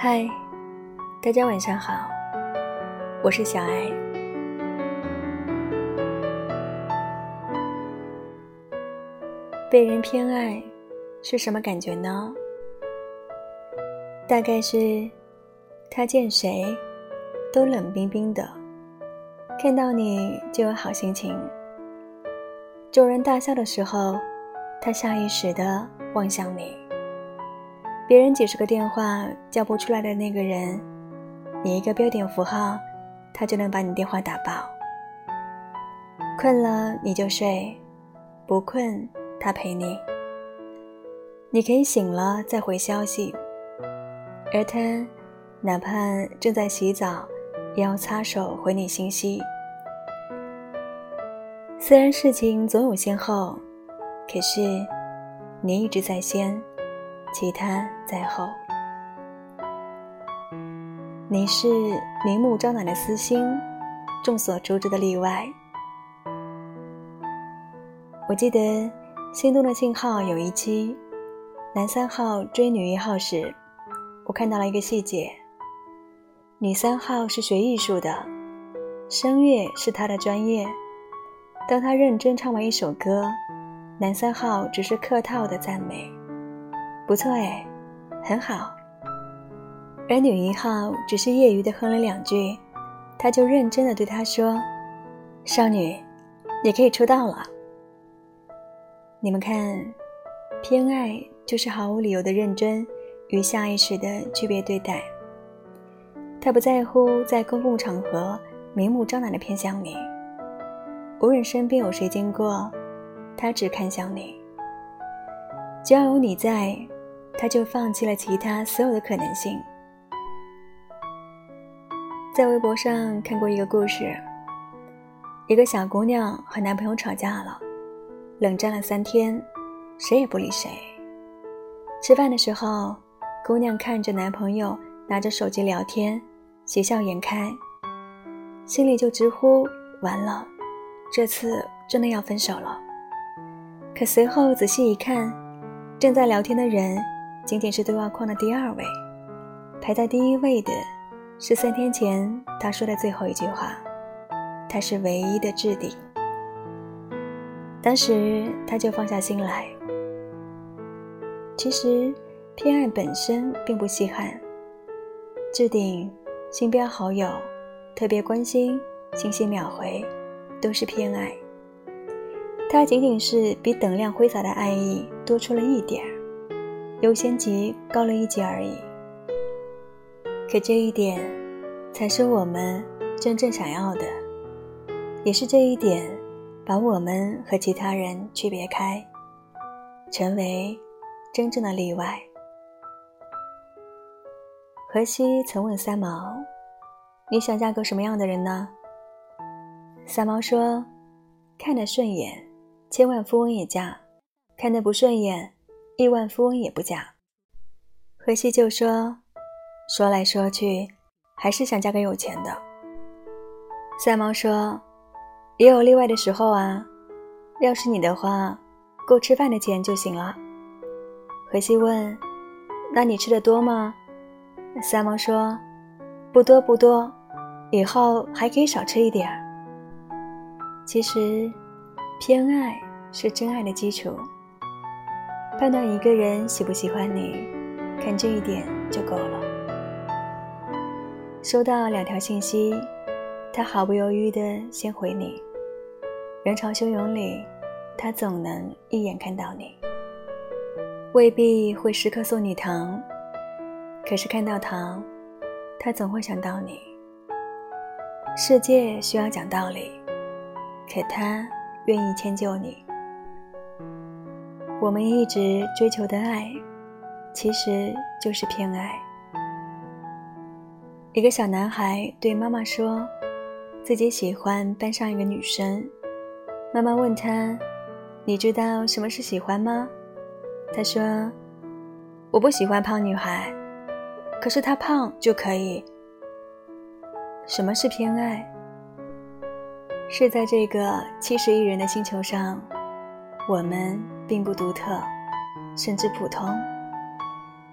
嗨，大家晚上好，我是小艾。被人偏爱是什么感觉呢？大概是他见谁都冷冰冰的，看到你就有好心情。众人大笑的时候，他下意识的望向你。别人几十个电话叫不出来的那个人，你一个标点符号，他就能把你电话打爆。困了你就睡，不困他陪你。你可以醒了再回消息，而他哪怕正在洗澡，也要擦手回你信息。虽然事情总有先后，可是你一直在先。其他在后，你是明目张胆的私心，众所周知的例外。我记得《心动的信号》有一期，男三号追女一号时，我看到了一个细节：女三号是学艺术的，声乐是她的专业。当她认真唱完一首歌，男三号只是客套的赞美。不错哎，很好。而女一号只是业余的哼了两句，他就认真的对她说：“少女，你可以出道了。”你们看，偏爱就是毫无理由的认真与下意识的区别对待。他不在乎在公共场合明目张胆的偏向你，无论身边有谁经过，他只看向你。只要有你在。他就放弃了其他所有的可能性。在微博上看过一个故事，一个小姑娘和男朋友吵架了，冷战了三天，谁也不理谁。吃饭的时候，姑娘看着男朋友拿着手机聊天，喜笑颜开，心里就直呼完了，这次真的要分手了。可随后仔细一看，正在聊天的人。仅仅是对话框的第二位，排在第一位的是三天前他说的最后一句话。他是唯一的置顶。当时他就放下心来。其实偏爱本身并不稀罕，置顶、星标好友、特别关心、信息秒回，都是偏爱。它仅仅是比等量挥洒的爱意多出了一点儿。优先级高了一级而已，可这一点才是我们真正想要的，也是这一点把我们和其他人区别开，成为真正的例外。荷西曾问三毛：“你想嫁个什么样的人呢？”三毛说：“看得顺眼，千万富翁也嫁；看得不顺眼。”亿万富翁也不嫁，荷西就说：“说来说去，还是想嫁给有钱的。”三毛说：“也有例外的时候啊，要是你的话，够吃饭的钱就行了。”荷西问：“那你吃的多吗？”三毛说：“不多不多，以后还可以少吃一点。”其实，偏爱是真爱的基础。判断一个人喜不喜欢你，看这一点就够了。收到两条信息，他毫不犹豫地先回你。人潮汹涌里，他总能一眼看到你。未必会时刻送你糖，可是看到糖，他总会想到你。世界需要讲道理，可他愿意迁就你。我们一直追求的爱，其实就是偏爱。一个小男孩对妈妈说，自己喜欢班上一个女生。妈妈问他：“你知道什么是喜欢吗？”他说：“我不喜欢胖女孩，可是她胖就可以。”什么是偏爱？是在这个七十亿人的星球上，我们。并不独特，甚至普通，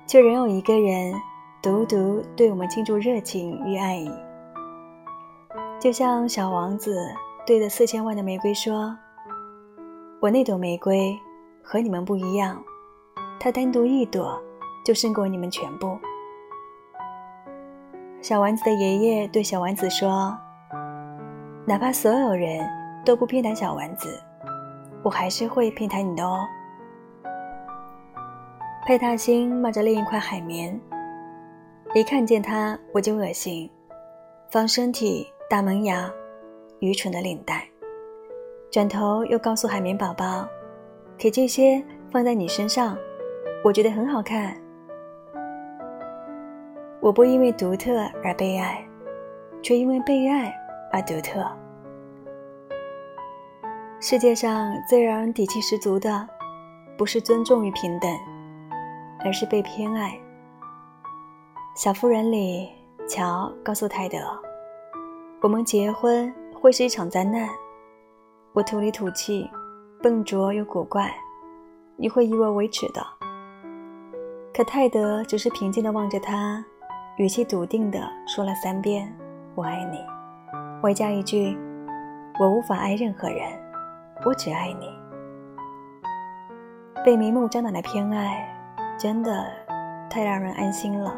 却仍有一个人独独对我们倾注热情与爱意。就像小王子对着四千万的玫瑰说：“我那朵玫瑰和你们不一样，它单独一朵就胜过你们全部。”小丸子的爷爷对小丸子说：“哪怕所有人都不偏袒小丸子，我还是会偏袒你的哦。”佩塔星冒着另一块海绵，一看见它我就恶心，方身体。大门牙，愚蠢的领带。转头又告诉海绵宝宝：“给这些放在你身上，我觉得很好看。我不因为独特而被爱，却因为被爱而独特。世界上最让人底气十足的，不是尊重与平等，而是被偏爱。”小妇人里，乔告诉泰德。我们结婚会是一场灾难，我土里土气，笨拙又古怪，你会以我为耻的。可泰德只是平静地望着他，语气笃定地说了三遍“我爱你”，外加一句“我无法爱任何人，我只爱你”。被明目张胆的偏爱，真的太让人安心了。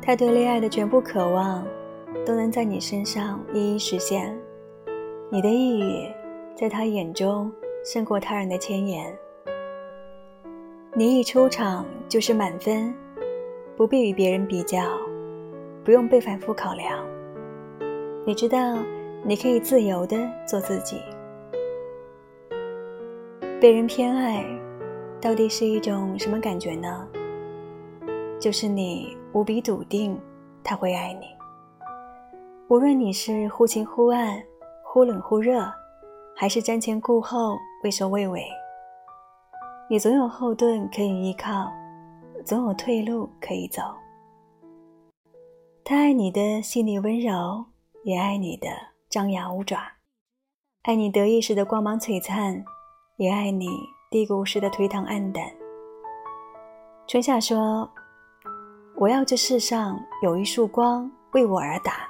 他对恋爱的全部渴望。都能在你身上一一实现，你的抑郁，在他眼中胜过他人的千言。你一出场就是满分，不必与别人比较，不用被反复考量。你知道，你可以自由的做自己。被人偏爱，到底是一种什么感觉呢？就是你无比笃定，他会爱你。无论你是忽晴忽暗、忽冷忽热，还是瞻前顾后、畏首畏尾，你总有后盾可以依靠，总有退路可以走。他爱你的细腻温柔，也爱你的张牙舞爪，爱你得意时的光芒璀璨，也爱你低谷时的颓唐暗淡。春夏说：“我要这世上有一束光为我而打。”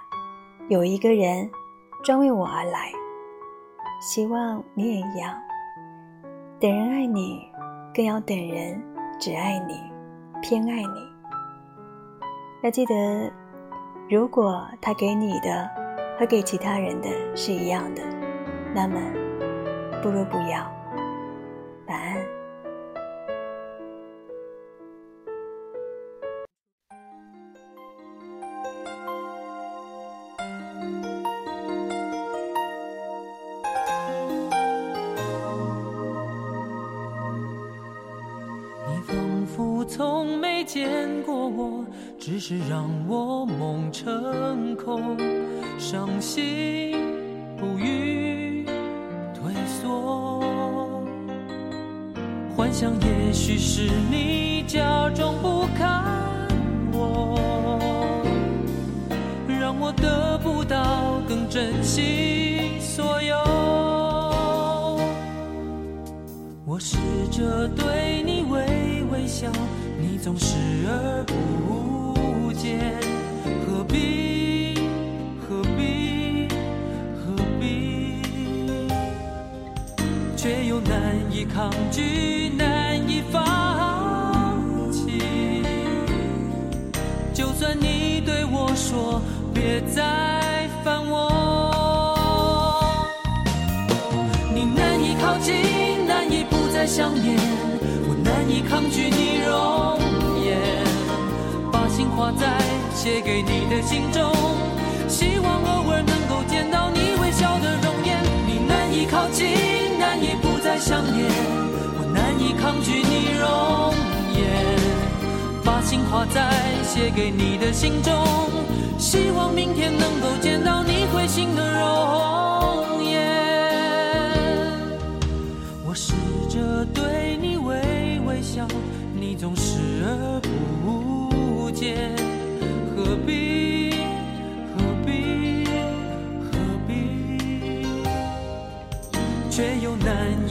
有一个人专为我而来，希望你也一样。等人爱你，更要等人只爱你，偏爱你。要记得，如果他给你的和给其他人的是一样的，那么不如不要。没见过我，只是让我梦成空，伤心不语退缩。幻想也许是你假装不看我，让我得不到更珍惜所有。我试着对你微微笑。总视而不见，何必何必何必？却又难以抗拒，难以放弃。就算你对我说别再烦我，你难以靠近，难以不再想念，我难以抗拒你容。画在写给你的信中，希望偶尔能够见到你微笑的容颜。你难以靠近，难以不再想念，我难以抗拒你容颜。把心画在写给你的信中，希望明天能够见到你会心的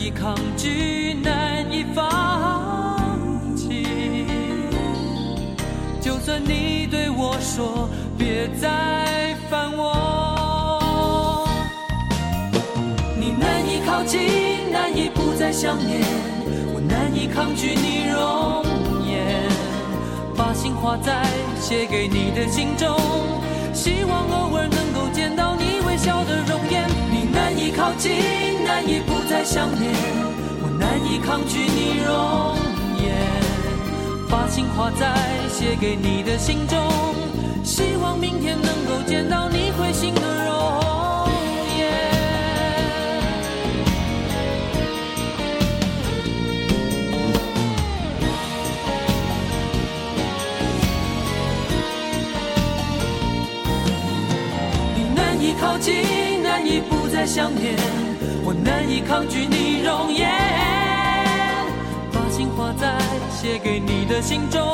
以抗拒，难以放弃。就算你对我说别再烦我，你难以靠近，难以不再想念，我难以抗拒你容颜，把心画在写给你的信中，希望偶尔能靠近，难以不再想念，我难以抗拒你容颜。把情画在写给你的信中，希望明天能够见到你会心的容颜。你难以靠近，难以不再想念，我难以抗拒你容颜。心画在写给你的信中，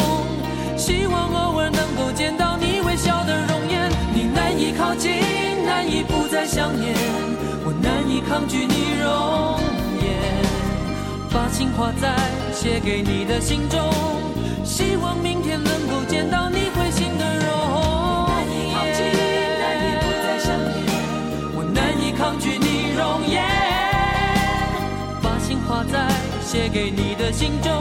希望偶尔能够见到你微笑的容颜。你难以靠近，难以不再想念，我难以抗拒你容颜。把情画在写给你的信中，希望明天能够见到你抗拒你容颜。把心画在。写给你的信中，